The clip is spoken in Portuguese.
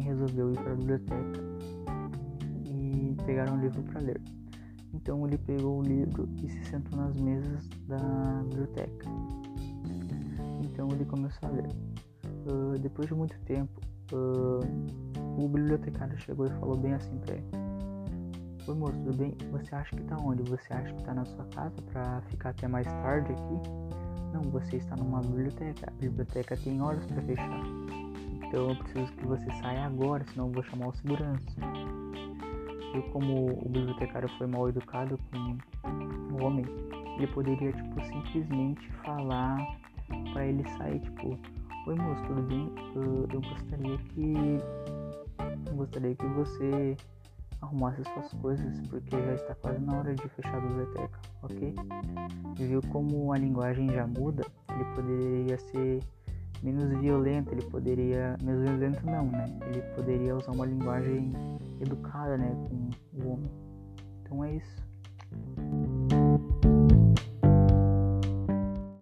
biblioteca e pegaram um livro para ler. Então ele pegou o livro e se sentou nas mesas da biblioteca. Então ele começou a ler. Uh, depois de muito tempo, uh, o bibliotecário chegou e falou bem assim para ele: Oi moço, tudo bem? Você acha que tá onde? Você acha que tá na sua casa para ficar até mais tarde aqui? Não, você está numa biblioteca. A biblioteca tem horas para fechar. Então eu preciso que você saia agora, senão eu vou chamar o segurança. E como o bibliotecário foi mal educado com o homem, ele poderia tipo simplesmente falar para ele sair, tipo, oi moço, tudo bem? Eu, eu gostaria que eu gostaria que você arrumasse suas coisas porque já está quase na hora de fechar a biblioteca, ok? Viu como a linguagem já muda, ele poderia ser menos violento, ele poderia. Menos violento não, né? Ele poderia usar uma linguagem educada, né, com o homem. Então é isso.